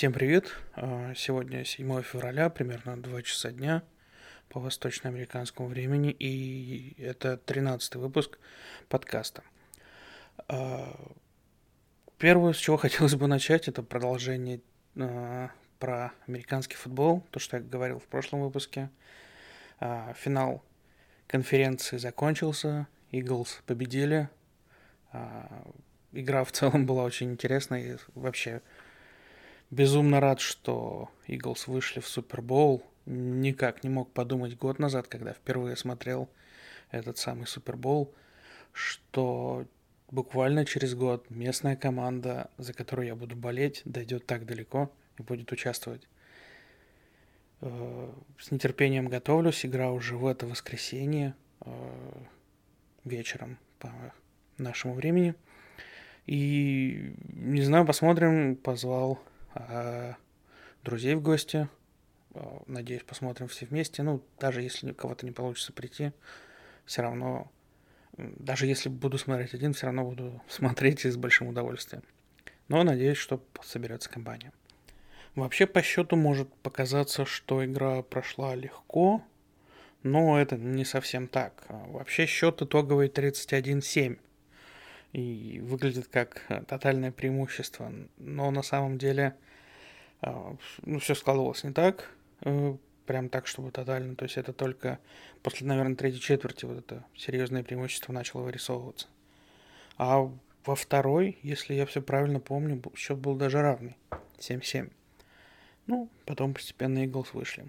Всем привет! А, Сегодня 7 февраля, примерно 2 часа дня по восточноамериканскому времени, и это 13 выпуск подкаста. А, Первое, с чего хотелось бы начать, это продолжение а, про американский футбол, то, что я говорил в прошлом выпуске. Финал конференции закончился, Eagles победили. Игра в целом была очень интересная, и вообще безумно рад, что Eagles вышли в Супербоул. Никак не мог подумать год назад, когда впервые смотрел этот самый Супербоул, что буквально через год местная команда, за которую я буду болеть, дойдет так далеко и будет участвовать. Э, С нетерпением готовлюсь. Игра уже в это воскресенье э, вечером по нашему времени. И не знаю, посмотрим. Позвал друзей в гости. Э, Надеюсь, посмотрим все вместе. Ну, даже если кого-то не получится прийти, все равно, даже если буду смотреть один, все равно буду смотреть и с большим удовольствием. Но надеюсь, что соберется компания. Вообще по счету может показаться, что игра прошла легко, но это не совсем так. А Вообще счет итоговый 31-7 и выглядит как э, тотальное преимущество. Но на самом деле а, ну, все складывалось не так, э, прям так, чтобы тотально. То есть это только после, наверное, третьей четверти вот это серьезное преимущество начало вырисовываться. А во второй, если я все правильно помню, счет был даже равный. 7-7. Ну, потом постепенно Иглс вышли.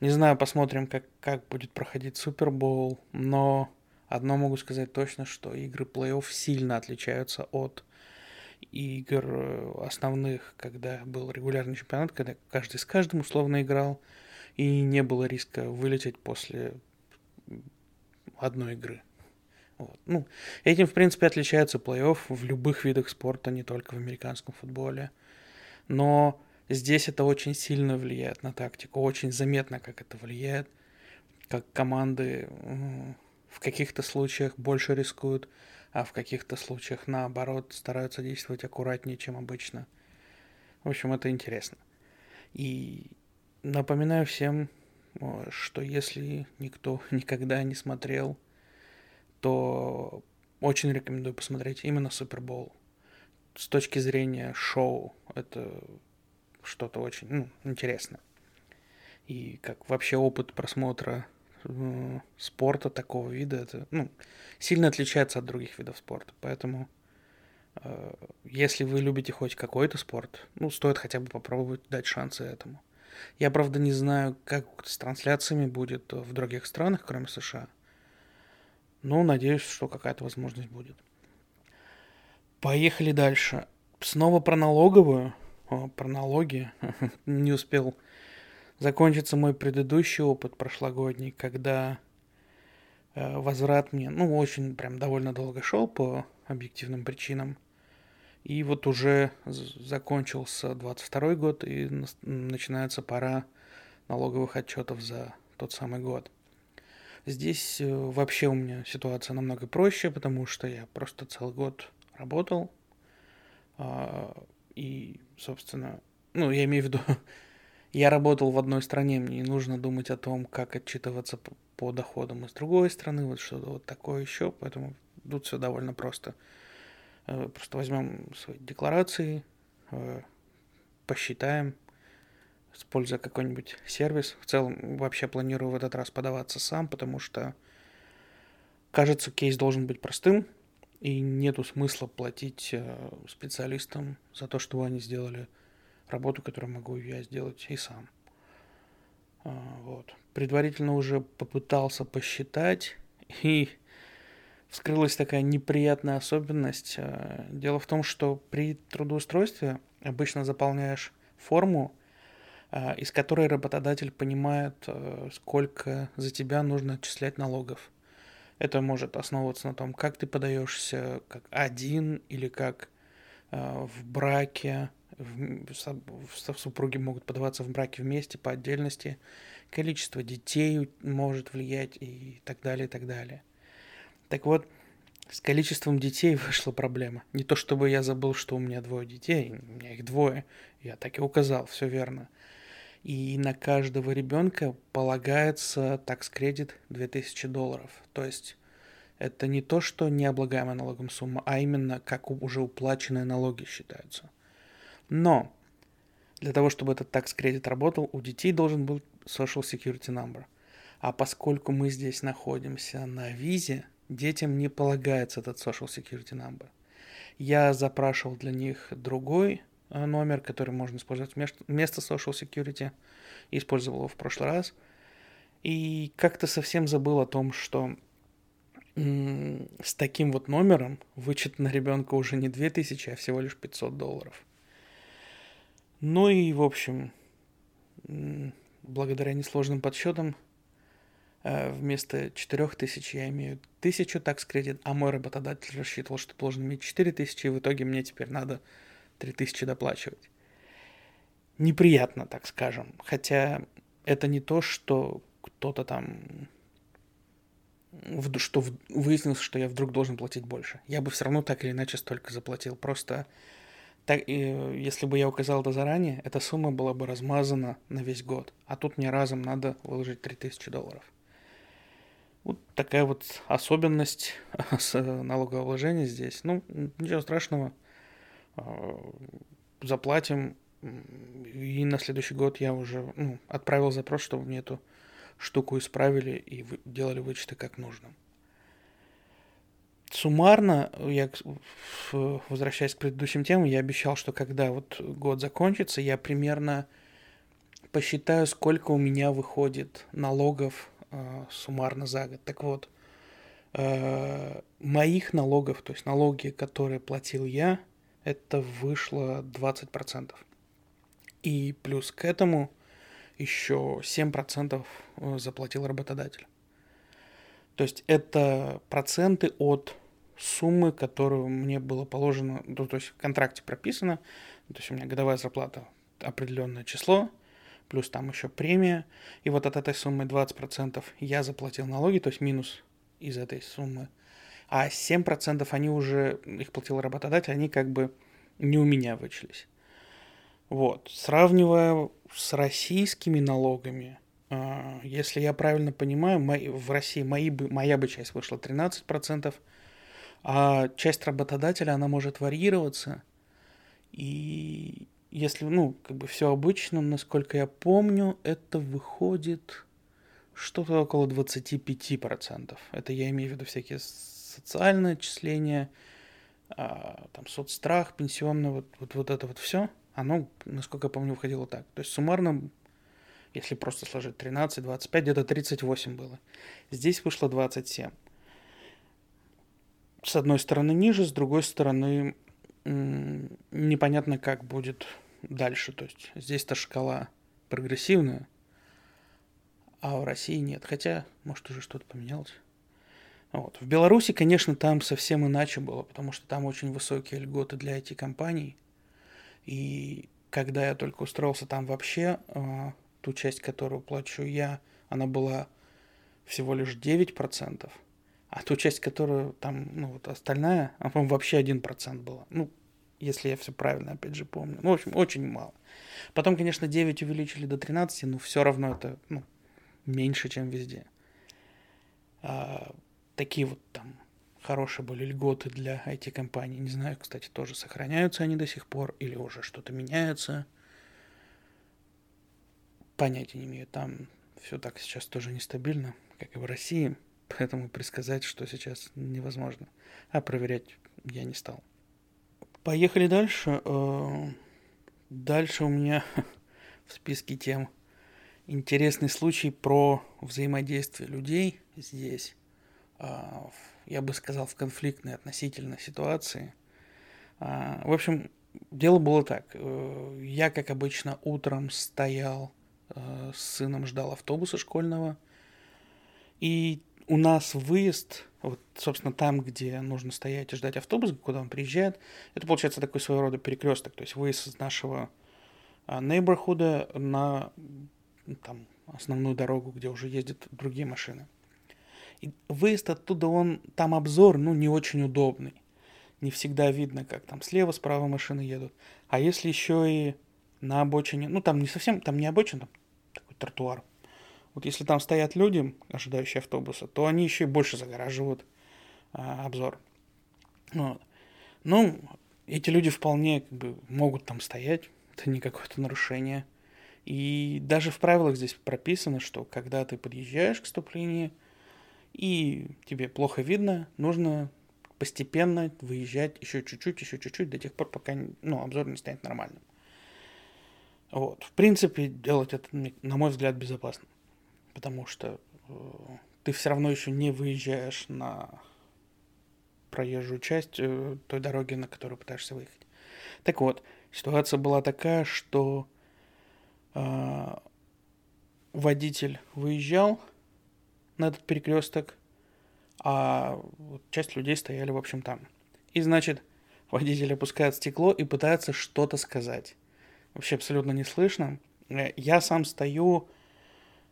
Не знаю, посмотрим, как, как будет проходить Супербоул, но одно могу сказать точно, что игры плей-офф сильно отличаются от игр э, основных, когда был регулярный чемпионат, когда каждый с каждым условно играл, и не было риска вылететь после одной игры. Вот. Ну, этим, в принципе, отличается плей-офф в любых видах спорта, не только в американском футболе. Но здесь это очень сильно влияет на тактику, очень заметно, как это влияет, как команды в каких-то случаях больше рискуют, а в каких-то случаях, наоборот, стараются действовать аккуратнее, чем обычно. В общем, это интересно. И напоминаю всем, э, что если никто никогда не смотрел, то очень рекомендую посмотреть именно Супербол. С точки зрения шоу, это что-то очень ну, интересное. И как вообще опыт просмотра спорта такого вида, это ну, сильно отличается от других видов спорта. Поэтому, э, если вы любите хоть какой-то спорт, ну, стоит хотя бы попробовать дать шансы этому. Я, правда, не знаю, как с трансляциями будет в других странах, кроме США. Но надеюсь, что какая-то возможность будет. Поехали дальше. Снова про налоговую. О, про налоги. Не успел закончиться мой предыдущий опыт прошлогодний, когда э, возврат мне, ну, очень прям довольно долго шел по объективным причинам. И вот уже закончился 22 год, и начинается пора налоговых отчетов за тот самый год. Здесь э, вообще у меня ситуация намного проще, потому что я просто целый год работал. а, И, собственно, ну, я имею в виду, я работал в одной стране, мне не нужно думать о том, как отчитываться по, доходам из другой страны, вот что-то вот такое еще, поэтому тут все довольно просто. Э, Просто возьмем свои декларации, э, посчитаем, используя какой-нибудь сервис. В целом, вообще планирую в этот раз подаваться сам, потому что, кажется, кейс должен быть простым, и нету смысла платить э, специалистам за то, чтобы они сделали работу, которую могу я сделать и сам. А, Вот. Предварительно уже попытался посчитать, и вскрылась такая неприятная особенность. Э, Дело в том, что при трудоустройстве обычно заполняешь форму, а, из которой работодатель понимает, сколько за тебя нужно отчислять налогов. Это может основываться на том, как ты подаешься как один или как в браке. Супруги могут подаваться в браке вместе по отдельности. Количество детей может влиять и так далее, и так далее. Так вот, с количеством детей вышла проблема. Не то чтобы я забыл, что у меня двое детей, у меня их двое. Я так и указал, все верно. И на каждого ребенка полагается такс-кредит 2000 долларов. То есть это не то, что необлагаемая налогом сумма, а именно как уже уплаченные налоги считаются. Но для того, чтобы этот такс-кредит работал, у детей должен быть Social Security Number. А поскольку мы здесь находимся на визе, детям не полагается этот Social Security Number. Я запрашивал для них другой э, номер, который можно использовать вместо Social Security. Использовал его в прошлый раз. И как-то совсем забыл о том, что с таким вот номером вычет на ребенка уже не 2000, а всего лишь 500 долларов. Ну и, в общем, благодаря несложным подсчетам, э, вместо 4000 я имею 1000 такс кредит, а мой работодатель рассчитывал, что должен иметь 4000, и в итоге мне теперь надо 3000 доплачивать. Неприятно, так скажем. Хотя это не то, что кто-то там что выяснилось, что я вдруг должен платить больше. Я бы все равно так или иначе столько заплатил. Просто так, если бы я указал это заранее, эта сумма была бы размазана на весь год. А тут мне разом надо выложить 3000 долларов. Вот такая вот особенность с налогообложения здесь. Ну, ничего страшного. А, заплатим. И на следующий год я уже ну, отправил запрос, чтобы мне эту штуку исправили и делали вычеты как нужно. Суммарно, я возвращаясь к предыдущим темам, я обещал, что когда вот год закончится, я примерно посчитаю, сколько у меня выходит налогов э, суммарно за год. Так вот, э, моих налогов, то есть налоги, которые платил я, это вышло 20%. И плюс к этому еще 7% э, заплатил работодатель. То есть это проценты от суммы, которую мне было положено, ну, то есть в контракте прописано, то есть у меня годовая зарплата определенное число, плюс там еще премия, и вот от этой суммы 20% я заплатил налоги, то есть минус из этой суммы, а 7% они уже, их платил работодатель, они как бы не у меня вычелись. Вот, сравнивая с российскими налогами, если я правильно понимаю, в России мои моя бы часть вышла 13%, а часть работодателя, она может варьироваться. И если, ну, как бы все обычно, насколько я помню, это выходит что-то около 25%. Это я имею в виду всякие социальные отчисления, а, там соцстрах, пенсионный, вот, вот, вот это вот все – оно, насколько я помню, выходило так. То есть суммарно, если просто сложить 13, 25, где-то 38 было. Здесь вышло 27. С одной стороны ниже, с другой стороны непонятно, как будет дальше. То есть здесь-то шкала прогрессивная, а в России нет. Хотя, может, уже что-то поменялось. Вот. В Беларуси, конечно, там совсем иначе было, потому что там очень высокие льготы для IT-компаний – и когда я только устроился там вообще, э, ту часть, которую плачу я, она была всего лишь 9%, а ту часть, которую там, ну вот остальная, она, по-моему, вообще 1% была. Ну, если я все правильно, опять же, помню. Ну, в общем, очень мало. Потом, конечно, 9 увеличили до 13, но все равно это, ну, меньше, чем везде. А, такие вот там хорошие были льготы для IT-компаний. Не знаю, кстати, тоже сохраняются они до сих пор или уже что-то меняется. Понятия не имею. Там все так сейчас тоже нестабильно, как и в России. Поэтому предсказать, что сейчас невозможно. А проверять я не стал. Поехали дальше. Э, дальше у меня в списке тем интересный случай про взаимодействие людей здесь а, я бы сказал, в конфликтной относительно ситуации. А, в общем, дело было так. Э, я, как обычно, утром стоял э, с сыном, ждал автобуса школьного. И у нас выезд, вот, собственно, там, где нужно стоять и ждать автобус, куда он приезжает, это получается такой своего рода перекресток, то есть выезд из нашего нейборхуда на там, основную дорогу, где уже ездят другие машины. И выезд оттуда, он, там обзор, ну, не очень удобный. Не всегда видно, как там слева, справа машины едут. А если еще и на обочине, ну там не совсем, там не обочина, там такой тротуар. Вот если там стоят люди, ожидающие автобуса, то они еще и больше загораживают а, обзор. Вот. Ну, эти люди вполне как бы, могут там стоять, это не какое-то нарушение. И даже в правилах здесь прописано, что когда ты подъезжаешь к ступлению и тебе плохо видно, нужно постепенно выезжать еще чуть-чуть, еще чуть-чуть, до тех пор, пока ну, обзор не станет нормальным. Вот. В принципе, делать это, на мой взгляд, безопасно. Потому что э, ты все равно еще не выезжаешь на проезжую часть э, той дороги, на которую пытаешься выехать. Так вот, ситуация была такая, что э, водитель выезжал на этот перекресток, а часть людей стояли, в общем, там. И, значит, водитель опускает стекло и пытается что-то сказать. Вообще абсолютно не слышно. Э, я сам стою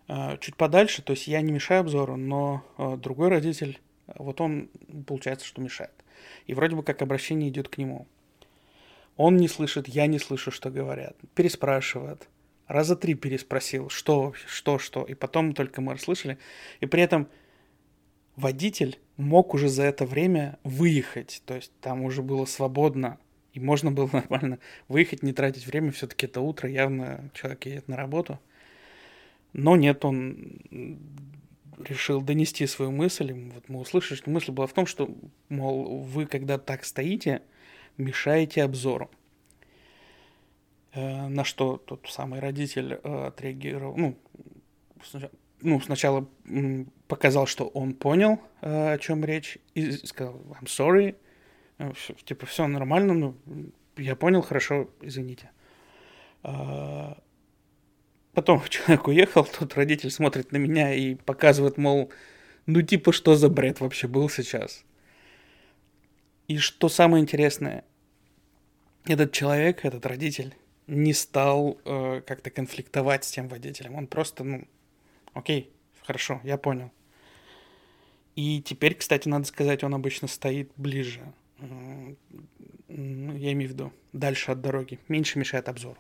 э, чуть подальше, то есть я не мешаю обзору, но э, другой родитель, вот он, получается, что мешает. И вроде бы как обращение идет к нему. Он не слышит, я не слышу, что говорят. Переспрашивает. Раза три переспросил, что, что, что. И потом только мы расслышали. И при этом водитель мог уже за это время выехать. То есть там уже было свободно. И можно было нормально выехать, не тратить время. Все-таки это утро, явно человек едет на работу. Но нет, он решил донести свою мысль. Вот мы услышали, что мысль была в том, что, мол, вы когда так стоите, мешаете обзору. Э, на что тот самый родитель э, отреагировал, ну, ну, сначала показал, что он понял, э, о чем речь, и сказал, I'm sorry, типа, все нормально, ну, я понял, хорошо, извините. Потом человек уехал, тот родитель смотрит на меня и показывает, мол, ну типа что за бред вообще был сейчас. И что самое интересное, этот человек, этот родитель, не стал э, как-то конфликтовать с тем водителем. Он просто, ну, окей, хорошо, я понял. И теперь, кстати, надо сказать, он обычно стоит ближе. Я имею в виду дальше от дороги, меньше мешает обзору.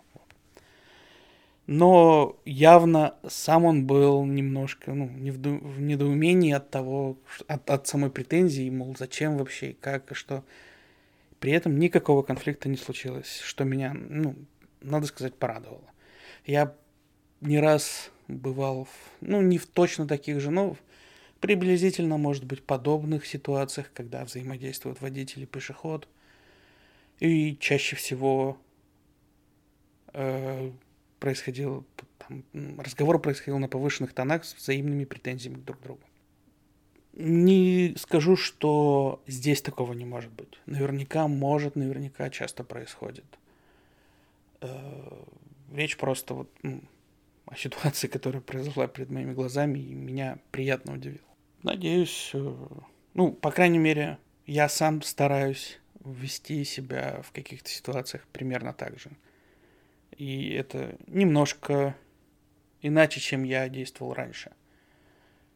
Но явно сам он был немножко ну, не в, в недоумении от того, от, от самой претензии, мол, зачем вообще, как и что. При этом никакого конфликта не случилось, что меня, ну, надо сказать, порадовало. Я не раз бывал, в, ну, не в точно таких же, но приблизительно, может быть, подобных ситуациях, когда взаимодействуют водитель и пешеход. И чаще всего э, происходил, там, разговор происходил на повышенных тонах с взаимными претензиями друг к другу. Не скажу, что здесь такого не может быть. Наверняка может, наверняка часто происходит. Э, речь просто вот о ситуации, которая произошла перед моими глазами, и меня приятно удивил. Надеюсь, э, ну, по крайней мере, я сам стараюсь вести себя в каких-то ситуациях примерно так же. И это немножко иначе, чем я действовал раньше.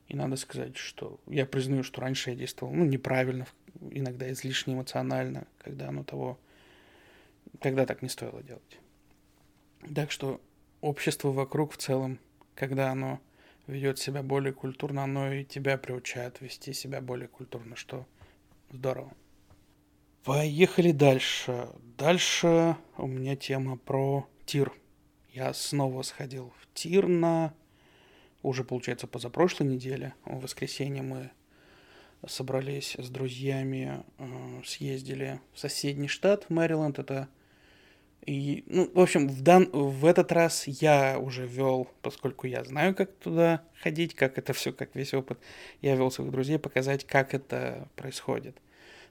И надо сказать, что я признаю, что раньше я действовал ну, неправильно, иногда излишне эмоционально, когда оно того, когда так не стоило делать. Так что общество вокруг в целом, когда оно ведет себя более культурно, оно и тебя приучает вести себя более культурно, что здорово. Поехали дальше. Дальше у меня тема про тир. Я снова сходил в тир на... Уже, получается, позапрошлой неделе. В воскресенье мы собрались с друзьями, э, съездили в соседний штат, Мэриленд. Это и, ну, в общем, в, дан... в этот раз я уже вел, поскольку я знаю, как туда ходить, как это все, как весь опыт, я вел своих друзей показать, как это происходит.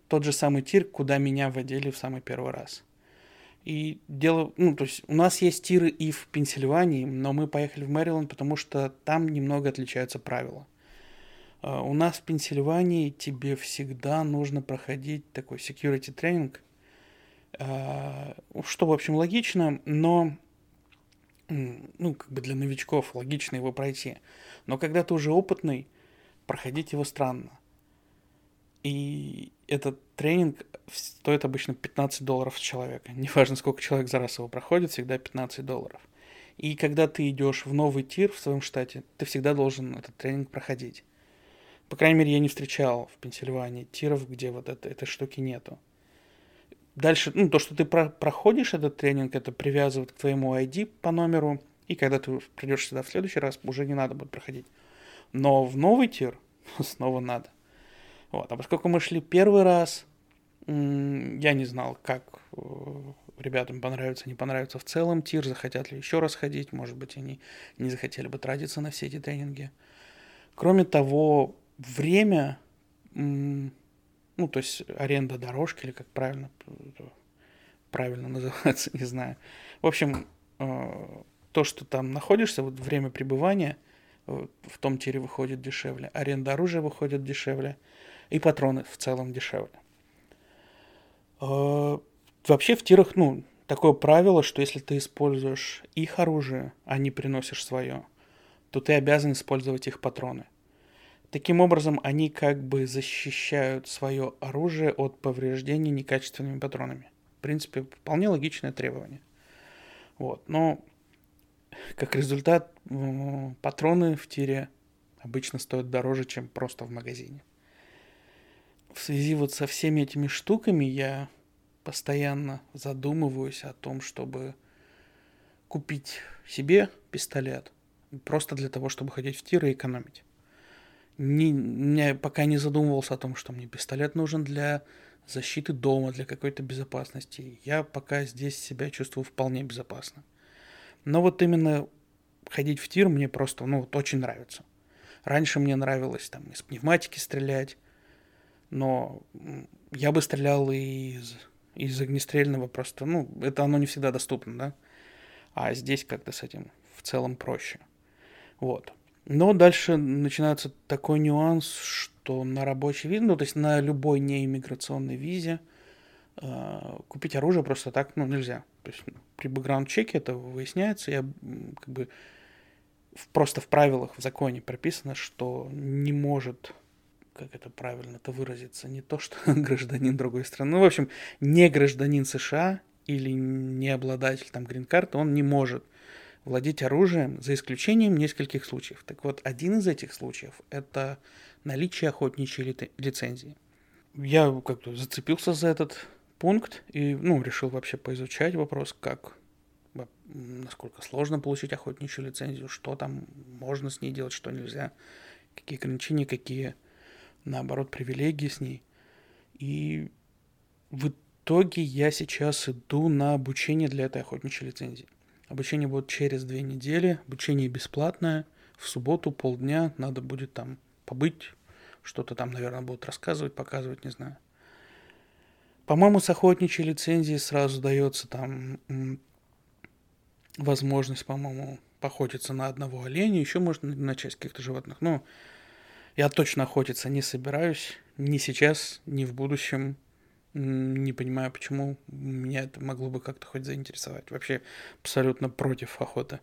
Тот же самый тир, куда меня водили в самый первый раз. И дело, ну, то есть у нас есть тиры и в Пенсильвании, но мы поехали в Мэриленд, потому что там немного отличаются правила. Uh, у нас в Пенсильвании тебе всегда нужно проходить такой security тренинг, что, в общем, логично, но ну, как бы для новичков логично его пройти. Но когда ты уже опытный, проходить его странно. И этот тренинг стоит обычно 15 долларов с человека. Неважно, сколько человек за раз его проходит, всегда 15 долларов. И когда ты идешь в новый тир в своем штате, ты всегда должен этот тренинг проходить. По крайней мере, я не встречал в Пенсильвании тиров, где вот это, этой штуки нету. Дальше, ну, то, что ты про проходишь этот тренинг, это привязывает к твоему ID по номеру, и когда ты придешь сюда в следующий раз, уже не надо будет проходить. Но в новый тир снова надо. Вот. А поскольку мы шли первый раз, я не знал, как э, ребятам понравится, не понравится в целом тир, захотят ли еще раз ходить, может быть, они не захотели бы тратиться на все эти тренинги. Кроме того, время, ну, то есть аренда дорожки, или как правильно, правильно называется, не знаю. В общем, э, то, что там находишься, вот время пребывания в том тире выходит дешевле, аренда оружия выходит дешевле – и патроны в целом дешевле. А, вообще в тирах, ну, такое правило, что если ты используешь их оружие, а не приносишь свое, то ты обязан использовать их патроны. Таким образом, они как бы защищают свое оружие от повреждений некачественными патронами. В принципе, вполне логичное требование. Вот. Но как результат, патроны в тире обычно стоят дороже, чем просто в магазине в связи вот со всеми этими штуками я постоянно задумываюсь о том, чтобы купить себе пистолет, просто для того, чтобы ходить в тир и экономить. Не, я пока не задумывался о том, что мне пистолет нужен для защиты дома, для какой-то безопасности. Я пока здесь себя чувствую вполне безопасно. Но вот именно ходить в тир мне просто, ну, вот очень нравится. Раньше мне нравилось там из пневматики стрелять, но я бы стрелял из, из огнестрельного просто, ну, это оно не всегда доступно, да, а здесь как-то с этим в целом проще. Вот. Но дальше начинается такой нюанс, что на рабочей визе, ну, то есть на любой неиммиграционной визе э, купить оружие просто так, ну, нельзя. То есть при бэкграунд-чеке это выясняется, я как бы в, просто в правилах, в законе прописано, что не может как это правильно это выразиться, не то, что гражданин другой страны, ну, в общем, не гражданин США или не обладатель там грин-карты, он не может владеть оружием, за исключением нескольких случаев. Так вот, один из этих случаев – это наличие охотничьей лицензии. Я как-то зацепился за этот пункт и, ну, решил вообще поизучать вопрос, как, насколько сложно получить охотничью лицензию, что там можно с ней делать, что нельзя, какие ограничения, какие наоборот, привилегии с ней. И в итоге я сейчас иду на обучение для этой охотничьей лицензии. Обучение будет через две недели, обучение бесплатное, в субботу полдня надо будет там побыть, что-то там, наверное, будут рассказывать, показывать, не знаю. По-моему, с охотничьей лицензией сразу дается там возможность, по-моему, поохотиться на одного оленя, еще можно на часть каких-то животных. Но я точно охотиться не собираюсь. Ни сейчас, ни в будущем. Не понимаю, почему меня это могло бы как-то хоть заинтересовать. Вообще абсолютно против охоты.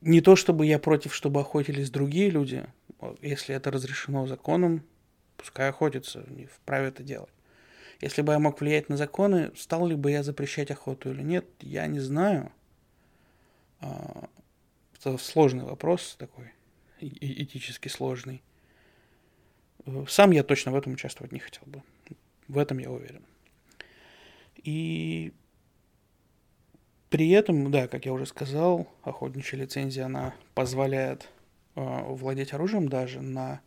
Не то чтобы я против, чтобы охотились другие люди. Если это разрешено законом, пускай охотятся, не вправе это делать. Если бы я мог влиять на законы, стал ли бы я запрещать охоту или нет, я не знаю. А, это сложный вопрос такой этически сложный. Сам я точно в этом участвовать не хотел бы. В этом я уверен. И при этом, да, как я уже сказал, охотничья лицензия, она позволяет э, владеть оружием даже на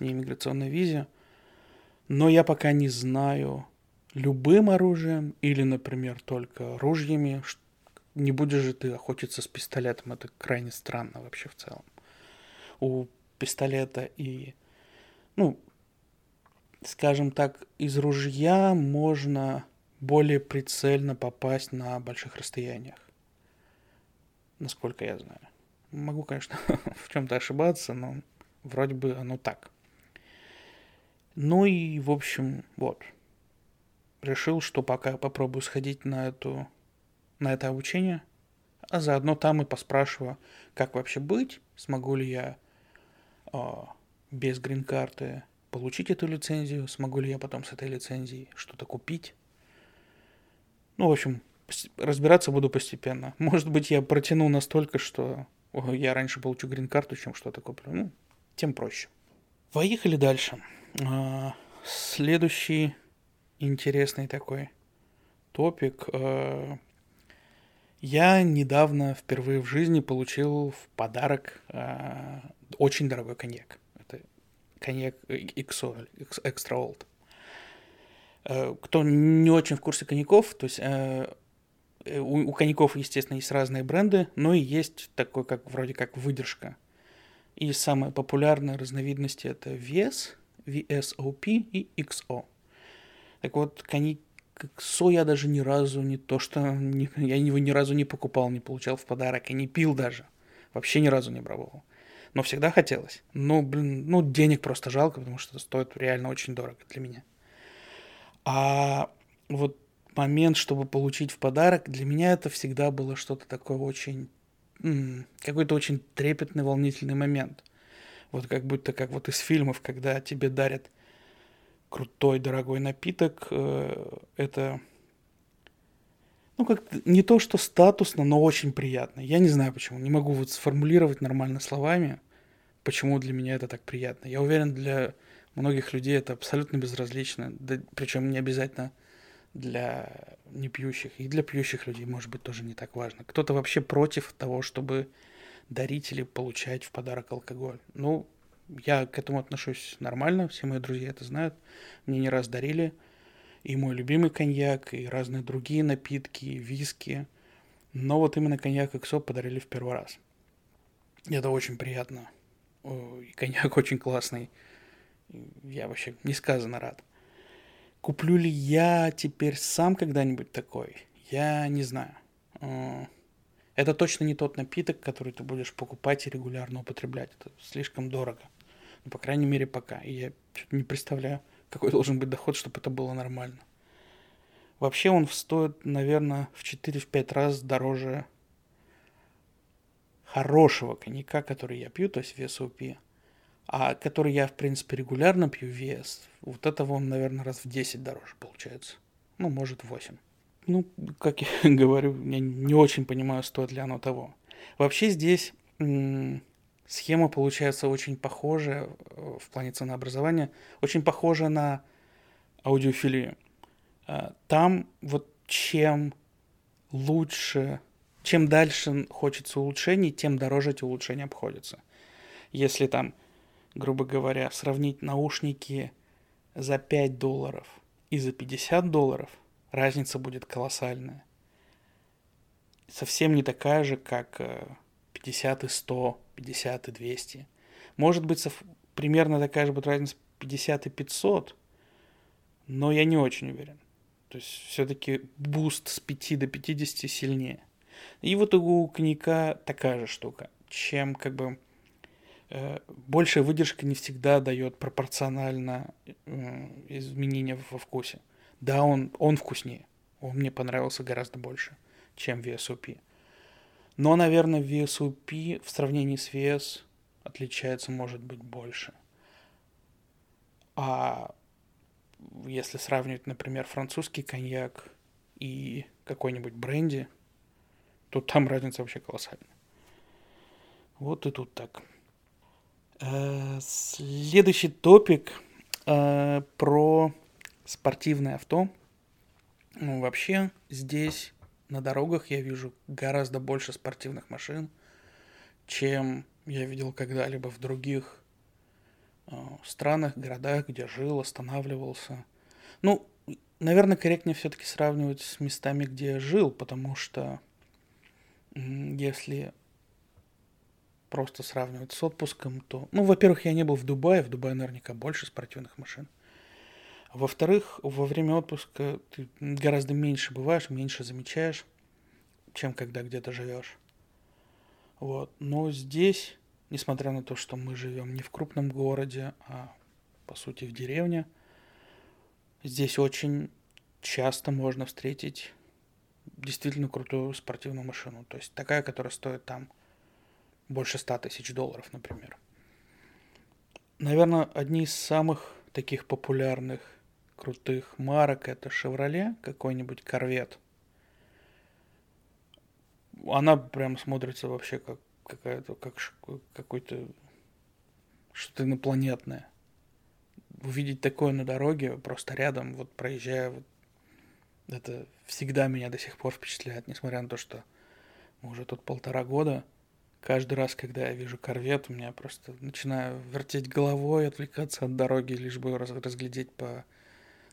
неиммиграционной визе. Но я пока не знаю любым оружием или, например, только ружьями. Не будешь же ты охотиться с пистолетом. Это крайне странно вообще в целом у пистолета и, ну, скажем так, из ружья можно более прицельно попасть на больших расстояниях. Насколько я знаю. Могу, конечно, в чем-то ошибаться, но вроде бы оно так. Ну и, в общем, вот. Решил, что пока попробую сходить на эту на это обучение, а заодно там и поспрашиваю, как вообще быть, смогу ли я а, без грин-карты получить эту лицензию, смогу ли я потом с этой лицензией что-то купить. Ну, в общем, разбираться буду постепенно. Может быть, я протяну настолько, что я раньше получу грин-карту, чем что-то куплю. Ну, тем проще. Поехали дальше. А, следующий интересный такой топик. А, я недавно впервые в жизни получил в подарок а, очень дорогой коньяк. Коньяк XO, Extra Old. Кто не очень в курсе коньяков, то есть Э, у, у коньяков, естественно, есть разные бренды, но и есть такой, как вроде как выдержка. И самые популярные разновидности это VS, VSOP и XO. Так вот, коньяк XO я даже ни разу не то, что не, я его ни разу не покупал, не получал в подарок, и не пил даже. Вообще ни разу не пробовал. Но всегда хотелось. Но, блин, ну, денег просто жалко, потому что это стоит реально очень дорого для меня. А вот момент, чтобы получить в подарок, для меня это всегда было что-то такое очень... Какой-то очень трепетный, волнительный момент. Вот как будто как вот из фильмов, когда тебе дарят крутой, дорогой напиток, э, это... Ну, как не то, что статусно, но очень приятно. Я не знаю почему. Не могу вот сформулировать нормально словами, почему для меня это так приятно. Я уверен, для многих людей это абсолютно безразлично. Да, причем не обязательно для непьющих и для пьющих людей, может быть, тоже не так важно. Кто-то вообще против того, чтобы дарить или получать в подарок алкоголь. Ну, я к этому отношусь нормально, все мои друзья это знают. Мне не раз дарили и мой любимый коньяк, и разные другие напитки, виски. Но вот именно коньяк XO подарили в первый раз. Это очень приятно. И коньяк очень классный. Я вообще несказанно рад. Куплю ли я теперь сам когда-нибудь такой? Я не знаю. Э, это точно не тот напиток, который ты будешь покупать и регулярно употреблять. Это слишком дорого. Ну, по крайней мере, пока. И я не представляю, какой должен быть доход, чтобы это было нормально. Вообще он стоит, наверное, в 4-5 раз дороже хорошего коньяка, который я пью, то есть VSOP а который я, в принципе, регулярно пью вес, вот этого он, наверное, раз в 10 дороже получается. Ну, может, 8. Ну, как я говорю, я не очень понимаю, стоит ли оно того. Вообще здесь схема получается очень похожая э, в плане ценообразования, очень похожа на аудиофилию. А, там вот чем лучше, чем дальше хочется улучшений, тем дороже эти улучшения обходятся. Если там грубо говоря, сравнить наушники за 5 долларов и за 50 долларов, разница будет колоссальная. Совсем не такая же, как 50 э, и 100, 50 и 200. Может быть, примерно такая же будет разница 50 и 500, но я не очень уверен. То есть все-таки boost с 5 до 50 сильнее. И вот у коньяка такая же штука. Чем как бы Э, большая выдержка не всегда дает пропорционально э, изменения во вкусе. Да, он, он вкуснее. Он мне понравился гораздо больше, чем VSOP. Но, наверное, VSOP в сравнении с VS отличается, может быть, больше. А если сравнивать, например, французский коньяк и какой-нибудь бренди, то там разница вообще колоссальная. Вот и тут так. Э, следующий топик э, про спортивное авто. Ну, вообще, здесь на дорогах я вижу гораздо больше спортивных машин, чем я видел когда-либо в других э, странах, городах, где жил, останавливался. Ну, наверное, корректнее все-таки сравнивать с местами, где я жил, потому что если просто сравнивать с отпуском, то... Ну, во-первых, я не был в Дубае, в Дубае наверняка больше спортивных машин. Во-вторых, во время отпуска ты гораздо меньше бываешь, меньше замечаешь, чем когда где-то живешь. Вот. Но здесь, несмотря на то, что мы живем не в крупном городе, а по сути в деревне, здесь очень часто можно встретить действительно крутую спортивную машину. То есть такая, которая стоит там больше 100 тысяч долларов, например. Наверное, одни из самых таких популярных, крутых марок это Chevrolet, какой-нибудь Corvette. Она прям смотрится вообще как какая-то, как какой-то что-то инопланетное. Увидеть такое на дороге, просто рядом, вот проезжая, вот, это всегда меня до сих пор впечатляет, несмотря на то, что мы уже тут полтора года. Каждый раз, когда я вижу корвет, у меня просто начинаю вертеть головой, отвлекаться от дороги, лишь бы разглядеть по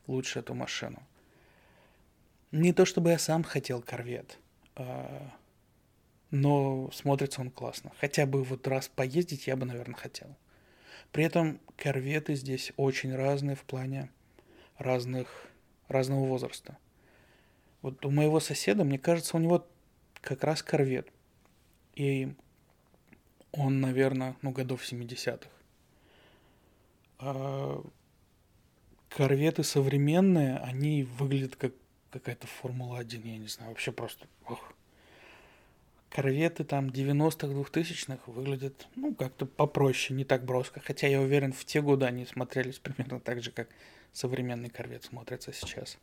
лучше эту машину. Не то чтобы я сам хотел корвет, а, но смотрится он классно. Хотя бы вот раз поездить я бы, наверное, хотел. При этом корветы здесь очень разные в плане разных, разного возраста. Вот у моего соседа, мне кажется, у него как раз корвет. И он, наверное, ну, годов 70-х. А корветы современные, они выглядят как какая-то Формула-1, я не знаю, вообще просто... Ох. Корветы там 90-х, 2000-х выглядят, ну, как-то попроще, не так броско. Хотя я уверен, в те годы они смотрелись примерно так же, как современный корвет смотрится сейчас.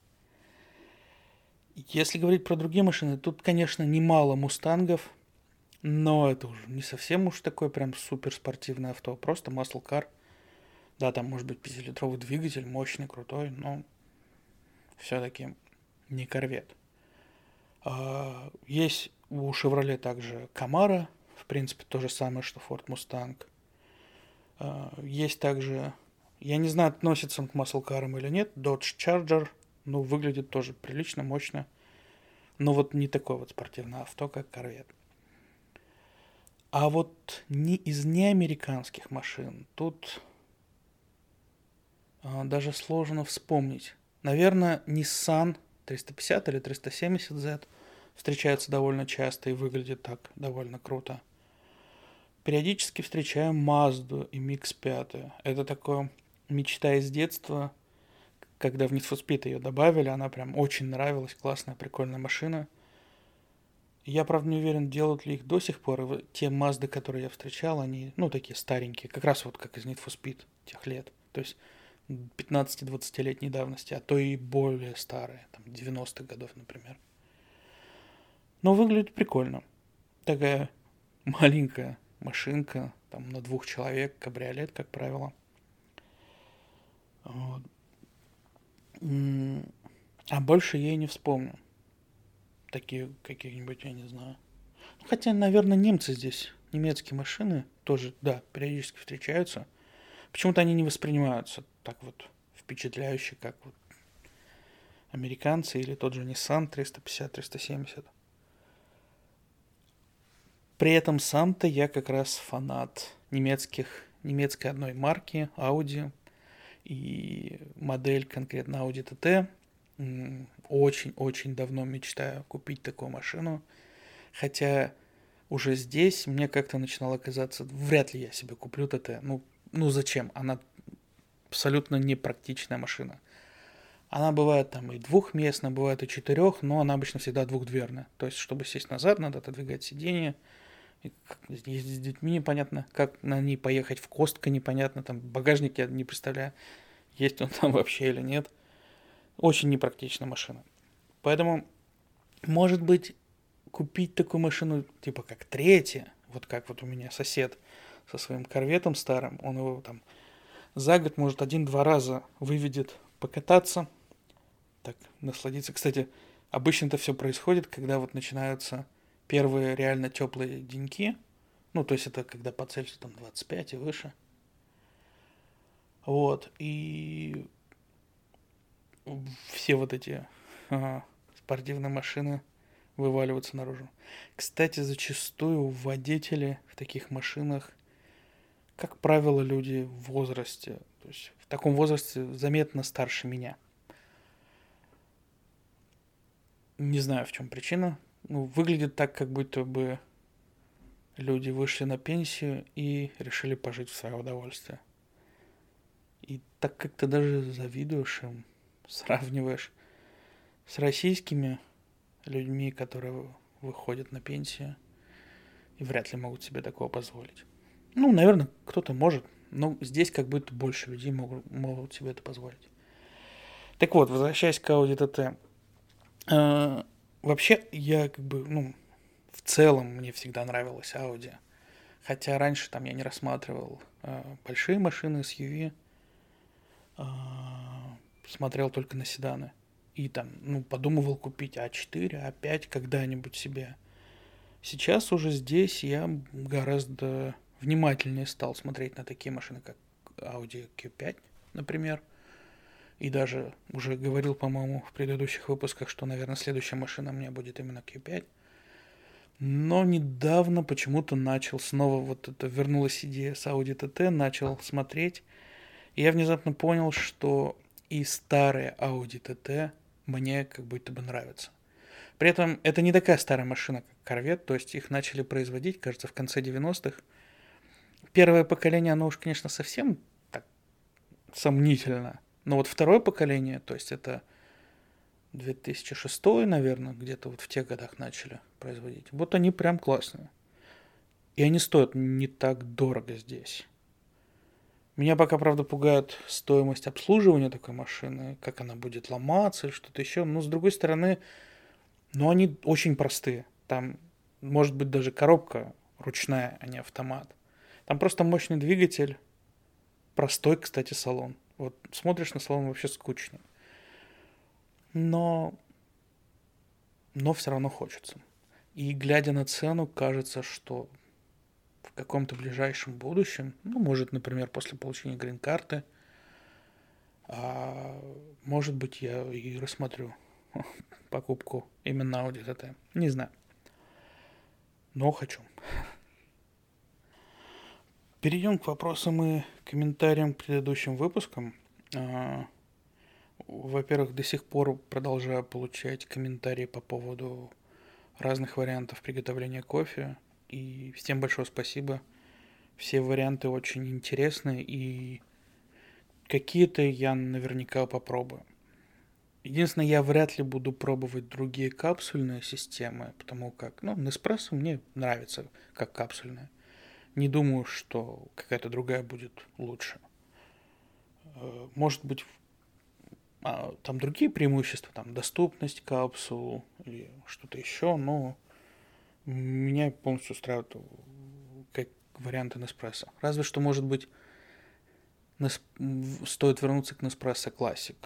Если говорить про другие машины, тут, конечно, немало мустангов, но это уже не совсем уж такое прям суперспортивное авто, просто car. Да, там может быть 5-литровый двигатель, мощный, крутой, но все-таки не корвет. А, есть у Chevrolet также Camaro, в принципе, то же самое, что Ford Mustang. А, есть также, я не знаю, относится он к car или нет, Dodge Charger, ну, выглядит тоже прилично, мощно. Но вот не такое вот спортивное авто, как Corvette. А вот не из неамериканских машин тут а, даже сложно вспомнить. Наверное, Nissan 350 или 370Z встречается довольно часто и выглядит так довольно круто. Периодически встречаем Мазду и Микс 5. Это такое мечта из детства, когда в Need for Speed ее добавили, она прям очень нравилась, классная, прикольная машина. Я, правда, не уверен, делают ли их до сих пор. Те Мазды, которые я встречал, они, ну, такие старенькие, как раз вот как из Need for Speed тех лет. То есть 15-20-летней давности, а то и более старые, там 90-х годов, например. Но выглядит прикольно. Такая маленькая машинка, там на двух человек, кабриолет, как правило. Вот. А больше я и не вспомню. Такие какие-нибудь, я не знаю. Хотя, наверное, немцы здесь, немецкие машины тоже, да, периодически встречаются. Почему-то они не воспринимаются так вот впечатляюще, как вот американцы или тот же Nissan 350-370. При этом сам-то я как раз фанат немецких, немецкой одной марки Audi и модель конкретно Audi TT. Очень-очень давно мечтаю купить такую машину. Хотя уже здесь мне как-то начинало казаться, вряд ли я себе куплю ТТ. Ну, ну зачем? Она абсолютно непрактичная машина. Она бывает там и двухместная, бывает и четырех, но она обычно всегда двухдверная. То есть, чтобы сесть назад, надо отодвигать сиденье, ездить с детьми непонятно, как на ней поехать в Костка непонятно, там багажник я не представляю, есть он там вообще или нет. Очень непрактичная машина. Поэтому, может быть, купить такую машину, типа как третья, вот как вот у меня сосед со своим корветом старым, он его там за год, может, один-два раза выведет покататься, так, насладиться. Кстати, обычно это все происходит, когда вот начинаются первые реально теплые деньки. Ну, то есть это когда по Цельсию там 25 и выше. Вот, и все вот эти ага, спортивные машины вываливаются наружу. Кстати, зачастую водители в таких машинах, как правило, люди в возрасте, то есть в таком возрасте заметно старше меня. Не знаю, в чем причина ну, выглядит так, как будто бы люди вышли на пенсию и решили пожить в свое удовольствие. И так как ты даже завидуешь им, сравниваешь с российскими людьми, которые выходят на пенсию и вряд ли могут себе такого позволить. Ну, наверное, кто-то может, Ну, здесь как будто больше людей могут, могут себе это позволить. Так вот, возвращаясь к Audi TT. Э, вообще, я как бы, ну, в целом мне всегда нравилась Audi. Хотя раньше там я не рассматривал э, большие машины SUV. Э, смотрел только на седаны. И там, ну, подумывал купить А4, А5 когда-нибудь себе. Сейчас уже здесь я гораздо внимательнее стал смотреть на такие машины, как Audi Q5, например. И даже уже говорил, по-моему, в предыдущих выпусках, что, наверное, следующая машина у меня будет именно Q5. Но недавно почему-то начал снова вот это вернулась идея с Audi TT, начал смотреть. И я внезапно понял, что и старые Audi TT мне как будто бы нравятся. При этом это не такая старая машина, как Corvette, то есть их начали производить, кажется, в конце 90-х. Первое поколение, оно уж, конечно, совсем так сомнительно. Но вот второе поколение, то есть это 2006, наверное, где-то вот в тех годах начали производить. Вот они прям классные. И они стоят не так дорого здесь. Меня пока, правда, пугает стоимость обслуживания такой машины, как она будет ломаться или что-то еще. Но, с другой стороны, ну, они очень простые. Там может быть даже коробка ручная, а не автомат. Там просто мощный двигатель, простой, кстати, салон. Вот смотришь на салон вообще скучный. Но, но все равно хочется. И глядя на цену, кажется, что в каком-то ближайшем будущем, ну, может, например, после получения грин-карты, а, может быть, я и рассмотрю покупку именно Audi TT. Не знаю. Но хочу. Перейдем к вопросам и комментариям к предыдущим выпускам. А, во-первых, до сих пор продолжаю получать комментарии по поводу разных вариантов приготовления кофе. И всем большое спасибо. Все варианты очень интересные и какие-то я наверняка попробую. Единственное, я вряд ли буду пробовать другие капсульные системы, потому как, ну, Nespresso мне нравится как капсульная. Не думаю, что какая-то другая будет лучше. Э, может быть, а, там другие преимущества, там доступность капсул или что-то еще, но меня полностью устраивает как варианты Неспрессо. Разве что, может быть, Несп... стоит вернуться к Неспрессо Classic.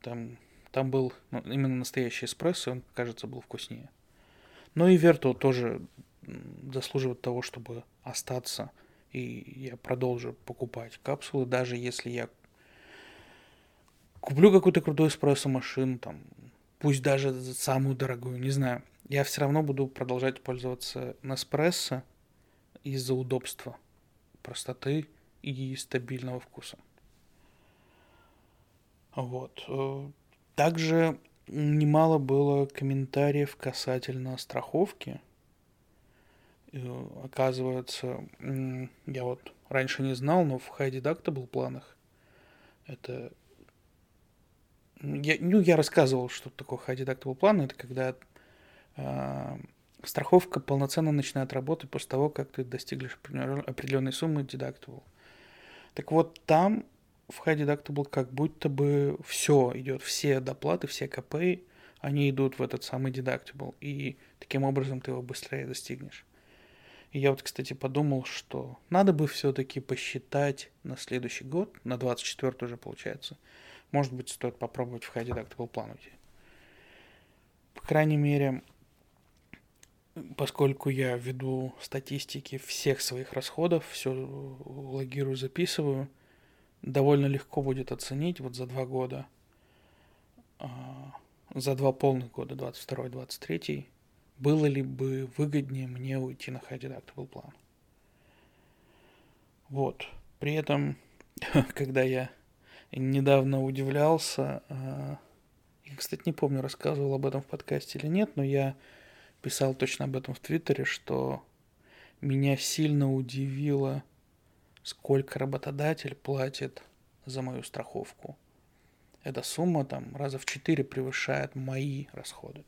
Там, там был ну, именно настоящий эспрессо, он, кажется, был вкуснее. Но и Верто тоже заслуживает того, чтобы остаться, и я продолжу покупать капсулы, даже если я куплю какую-то крутую эспрессо машину, там, пусть даже самую дорогую, не знаю, я все равно буду продолжать пользоваться Неспрессо из-за удобства, простоты и стабильного вкуса. Вот. Э, также немало было комментариев касательно страховки. Э, оказывается, я вот раньше не знал, но в High Deductible планах это я, ну, я рассказывал, что такое high deductible план. Это когда э, страховка полноценно начинает работать после того, как ты достигнешь определенной суммы deductible. Так вот, там в high deductible как будто бы все идет, все доплаты, все КП, они идут в этот самый deductible, и таким образом ты его быстрее достигнешь. И я вот, кстати, подумал, что надо бы все-таки посчитать на следующий год, на 24 уже получается, может быть, стоит попробовать в High Deductible план уйти. По крайней мере, поскольку я веду статистики всех своих расходов, все логирую, записываю, довольно легко будет оценить вот за два года, а, за два полных года, 22-23, было ли бы выгоднее мне уйти на Deductible план. Вот. При этом, когда я недавно удивлялся. А, я, кстати, не помню, рассказывал об этом в подкасте или нет, но я писал точно об этом в Твиттере, что меня сильно удивило, сколько работодатель платит за мою страховку. Эта сумма там раза в четыре превышает мои расходы.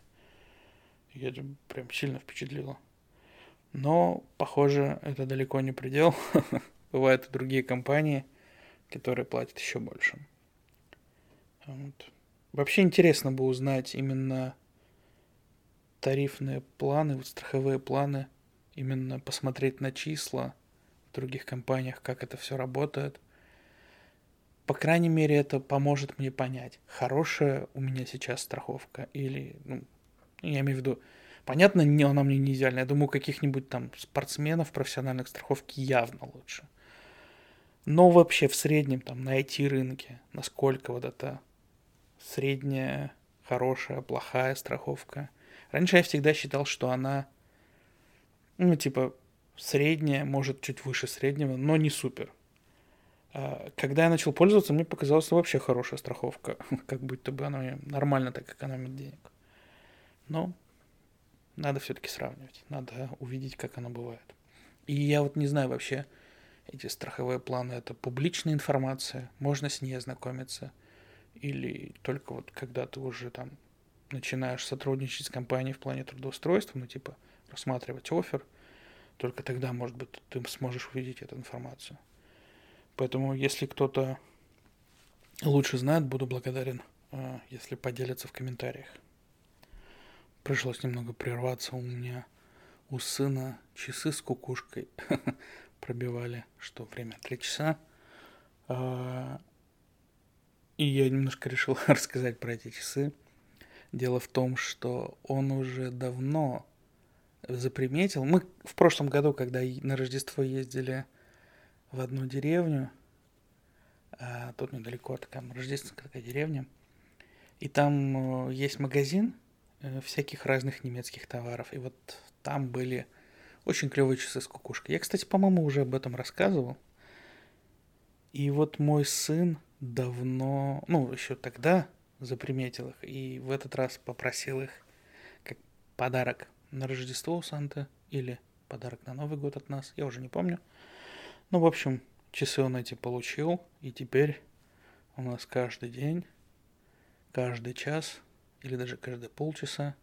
Это прям сильно впечатлило. Но, похоже, это далеко не предел. бывают и другие компании, которые платят еще больше. Вот. Вообще интересно бы узнать именно тарифные планы, вот страховые планы, именно посмотреть на числа в других компаниях, как это все работает. По крайней мере, это поможет мне понять, хорошая у меня сейчас страховка или, ну, я имею в виду, понятно, не, она мне не идеальная. Я думаю, каких-нибудь там спортсменов профессиональных страховки явно лучше. Но вообще в среднем там на IT-рынке, насколько вот это средняя, хорошая, плохая страховка. Раньше я всегда считал, что она, ну, типа, средняя, может, чуть выше среднего, но не супер. А когда я начал пользоваться, мне показалась вообще хорошая страховка, как будто бы она нормально так экономит денег. Но надо все-таки сравнивать, надо увидеть, как она бывает. И я вот не знаю вообще, эти страховые планы это публичная информация, можно с ней ознакомиться – или только вот когда ты уже там начинаешь сотрудничать с компанией в плане трудоустройства, ну типа рассматривать офер, только тогда, может быть, ты сможешь увидеть эту информацию. Поэтому, если кто-то лучше знает, буду благодарен, а, если поделятся в комментариях. Пришлось немного прерваться у меня. У сына часы с кукушкой пробивали, что время 3 часа. А, и я немножко решил рассказать про эти часы. Дело в том, что он уже давно заприметил. Мы в прошлом году, когда на Рождество ездили в одну деревню, а тут недалеко такая рождественская деревня, и там э, есть магазин всяких разных немецких товаров. И вот там были очень клевые часы с кукушкой. Я, кстати, по-моему, уже об этом рассказывал. И вот мой сын давно, ну, еще тогда заприметил их, и в этот раз попросил их как подарок на Рождество у Санты или подарок на Новый год от нас, я уже не помню. Ну, в общем, часы он эти получил, и теперь у нас каждый день, каждый час или даже каждые полчаса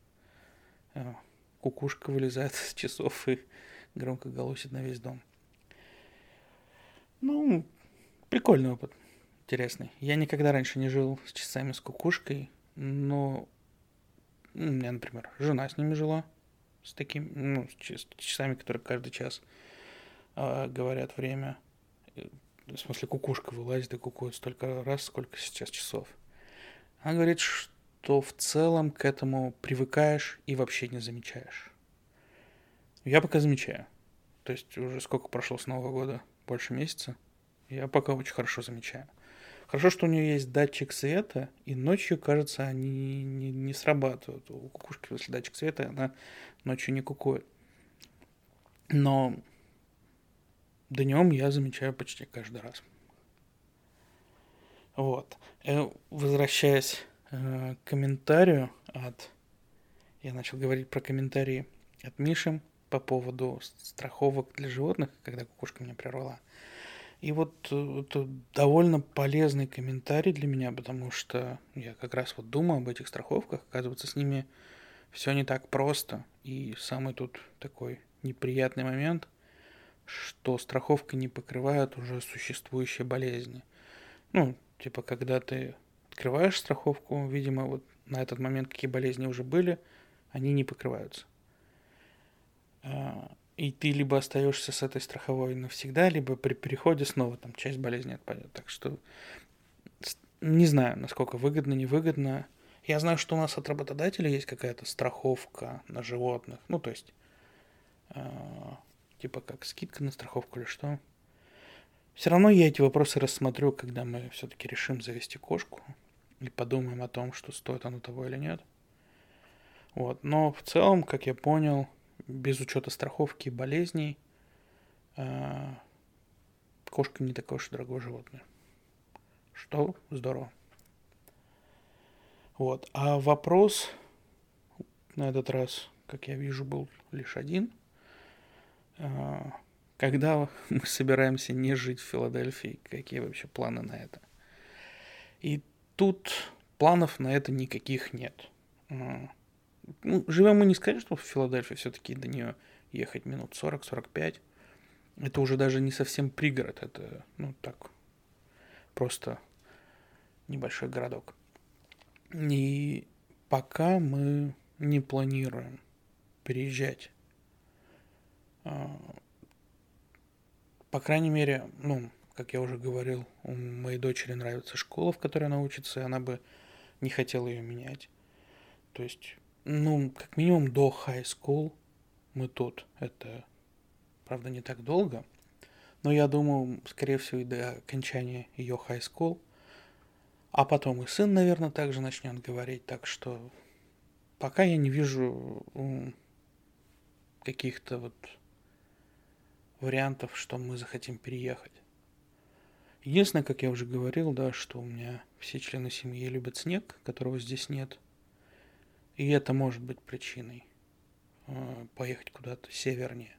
э, кукушка вылезает с часов и громко голосит на весь дом. Ну, прикольный опыт интересный. Я никогда раньше не жил с часами с кукушкой, но у меня, например, жена с ними жила, с такими, ну, с часами, которые каждый час э, говорят время. В смысле, кукушка вылазит и кукует столько раз, сколько сейчас часов. Она говорит, что в целом к этому привыкаешь и вообще не замечаешь. Я пока замечаю. То есть уже сколько прошло с Нового года? Больше месяца. Я пока очень хорошо замечаю. Хорошо, что у нее есть датчик света, и ночью, кажется, они не, не срабатывают. У кукушки, если датчик света, она ночью не кукует. Но днем я замечаю почти каждый раз. Вот. Э, возвращаясь э, комментарию от... Я начал говорить про комментарии от Миши по поводу страховок для животных, когда кукушка меня прервала. И вот э, это довольно полезный комментарий для меня, потому что я как раз вот думаю об этих страховках. Оказывается, с ними все не так просто. И самый тут такой неприятный момент, что страховка не покрывает уже существующие болезни. Ну, типа, когда ты открываешь страховку, видимо, вот на этот момент какие болезни уже были, они не покрываются. А, и ты либо остаешься с этой страховой навсегда, либо при переходе снова там часть болезни отпадет. Так что не знаю, насколько выгодно, невыгодно. Я знаю, что у нас от работодателя есть какая-то страховка на животных. Ну, то есть, э, типа как скидка на страховку или что. Все равно я эти вопросы рассмотрю, когда мы все-таки решим завести кошку и подумаем о том, что стоит оно того или нет. Вот. Но в целом, как я понял, без учета страховки и болезней, э, кошка не такое уж дорогое животное. Что здорово. Вот. А вопрос на этот раз, как я вижу, был лишь один. Э, когда мы собираемся не жить в Филадельфии, какие вообще планы на это? И тут планов на это никаких нет. Э, ну, живем мы не сказать, что в Филадельфии все-таки до нее ехать минут 40-45. Это уже даже не совсем пригород, это, ну, так, просто небольшой городок. И пока мы не планируем переезжать. А, по крайней мере, ну, как я уже говорил, у моей дочери нравится школа, в которой она учится, и она бы не хотела ее менять. То есть, ну, как минимум до high school мы тут. Это, правда, не так долго. Но я думаю, скорее всего, и до окончания ее high school. А потом и сын, наверное, также начнет говорить. Так что пока я не вижу каких-то вот вариантов, что мы захотим переехать. Единственное, как я уже говорил, да, что у меня все члены семьи любят снег, которого здесь нет. И это может быть причиной э, поехать куда-то севернее.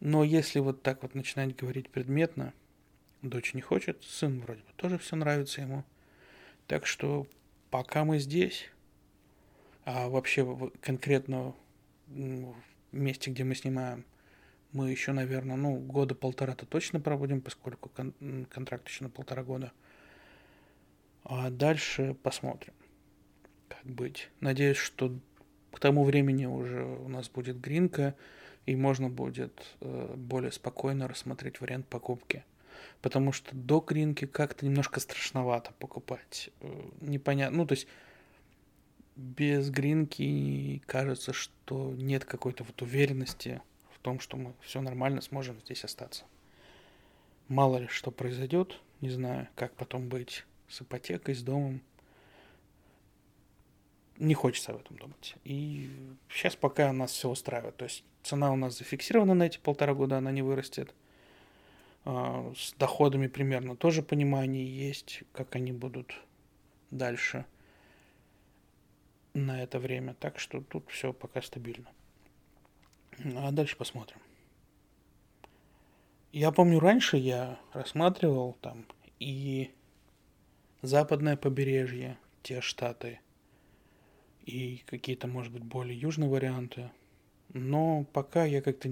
Но если вот так вот начинать говорить предметно, дочь не хочет, сын вроде бы тоже все нравится ему. Так что пока мы здесь, а вообще конкретно в месте, где мы снимаем, мы еще, наверное, ну, года полтора-то точно проводим, поскольку кон- контракт еще на полтора года. А дальше посмотрим, как быть. Надеюсь, что к тому времени уже у нас будет гринка, и можно будет э, более спокойно рассмотреть вариант покупки. Потому что до гринки как-то немножко страшновато покупать. Э, непонятно. Ну, то есть без гринки кажется, что нет какой-то вот уверенности том, что мы все нормально сможем здесь остаться. Мало ли что произойдет, не знаю, как потом быть с ипотекой, с домом. Не хочется об этом думать. И сейчас пока нас все устраивает. То есть цена у нас зафиксирована на эти полтора года, она не вырастет. А, с доходами примерно тоже понимание есть, как они будут дальше на это время. Так что тут все пока стабильно. А дальше посмотрим. Я помню, раньше я рассматривал там и западное побережье, те штаты, и какие-то, может быть, более южные варианты. Но пока я как-то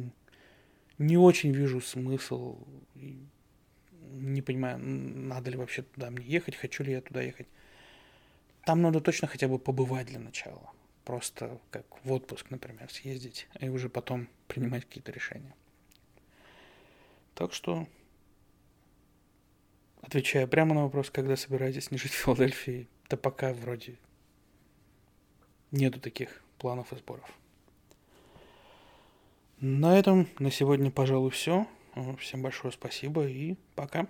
не очень вижу смысл, не понимаю, надо ли вообще туда мне ехать, хочу ли я туда ехать. Там надо точно хотя бы побывать для начала просто как в отпуск, например, съездить и уже потом принимать какие-то решения. Так что, отвечая прямо на вопрос, когда собираетесь не жить в Филадельфии, то пока вроде нету таких планов и сборов. На этом на сегодня, пожалуй, все. Всем большое спасибо и пока.